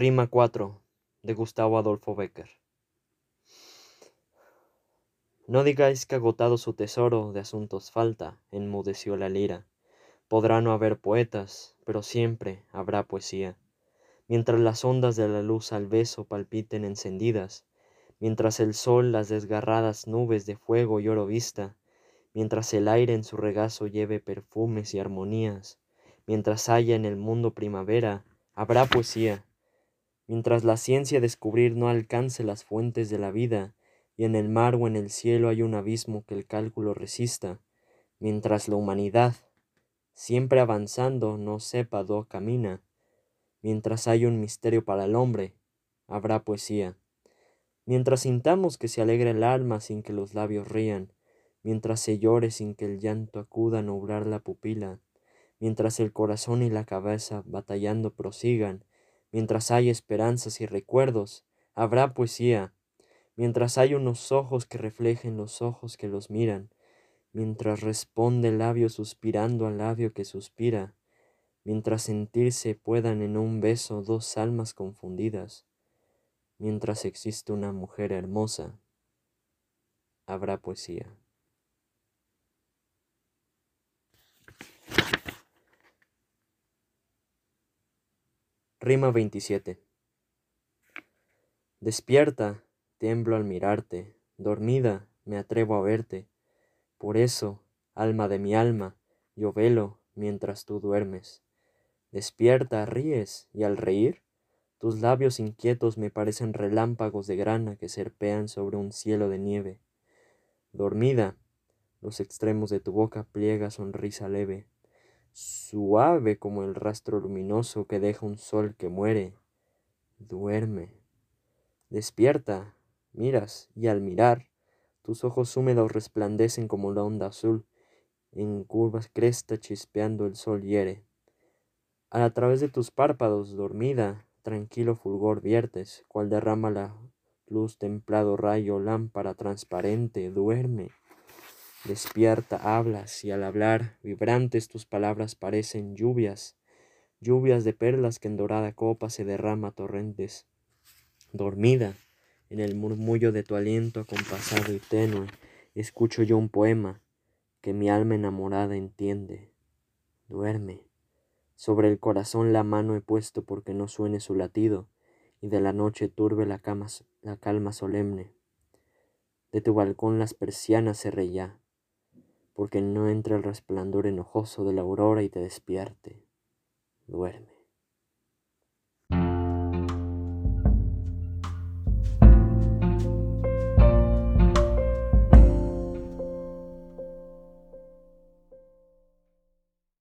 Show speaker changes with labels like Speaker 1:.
Speaker 1: Rima 4 de Gustavo Adolfo Becker. No digáis que agotado su tesoro de asuntos falta, enmudeció la lira. Podrá no haber poetas, pero siempre habrá poesía. Mientras las ondas de la luz al beso palpiten encendidas, mientras el sol las desgarradas nubes de fuego y oro vista, mientras el aire en su regazo lleve perfumes y armonías, mientras haya en el mundo primavera, habrá poesía mientras la ciencia descubrir no alcance las fuentes de la vida, y en el mar o en el cielo hay un abismo que el cálculo resista, mientras la humanidad, siempre avanzando, no sepa dó camina, mientras hay un misterio para el hombre, habrá poesía. Mientras sintamos que se alegra el alma sin que los labios rían, mientras se llore sin que el llanto acuda a nublar la pupila, mientras el corazón y la cabeza batallando prosigan, Mientras hay esperanzas y recuerdos, habrá poesía. Mientras hay unos ojos que reflejen los ojos que los miran. Mientras responde el labio suspirando al labio que suspira. Mientras sentirse puedan en un beso dos almas confundidas. Mientras existe una mujer hermosa, habrá poesía. Rima 27. Despierta, temblo al mirarte, dormida, me atrevo a verte. Por eso, alma de mi alma, yo velo mientras tú duermes. Despierta, ríes, y al reír, tus labios inquietos me parecen relámpagos de grana que serpean sobre un cielo de nieve. Dormida, los extremos de tu boca pliega sonrisa leve suave como el rastro luminoso que deja un sol que muere. Duerme. Despierta, miras, y al mirar, tus ojos húmedos resplandecen como la onda azul, en curvas cresta chispeando el sol hiere. A través de tus párpados, dormida, tranquilo fulgor viertes, cual derrama la luz templado rayo lámpara transparente, duerme. Despierta, hablas, y al hablar, vibrantes tus palabras parecen lluvias, lluvias de perlas que en dorada copa se derrama torrentes. Dormida, en el murmullo de tu aliento acompasado y tenue, escucho yo un poema que mi alma enamorada entiende. Duerme. Sobre el corazón la mano he puesto porque no suene su latido, y de la noche turbe la, la calma solemne. De tu balcón las persianas cerré ya, porque no entre el resplandor enojoso de la aurora y te despierte. Duerme.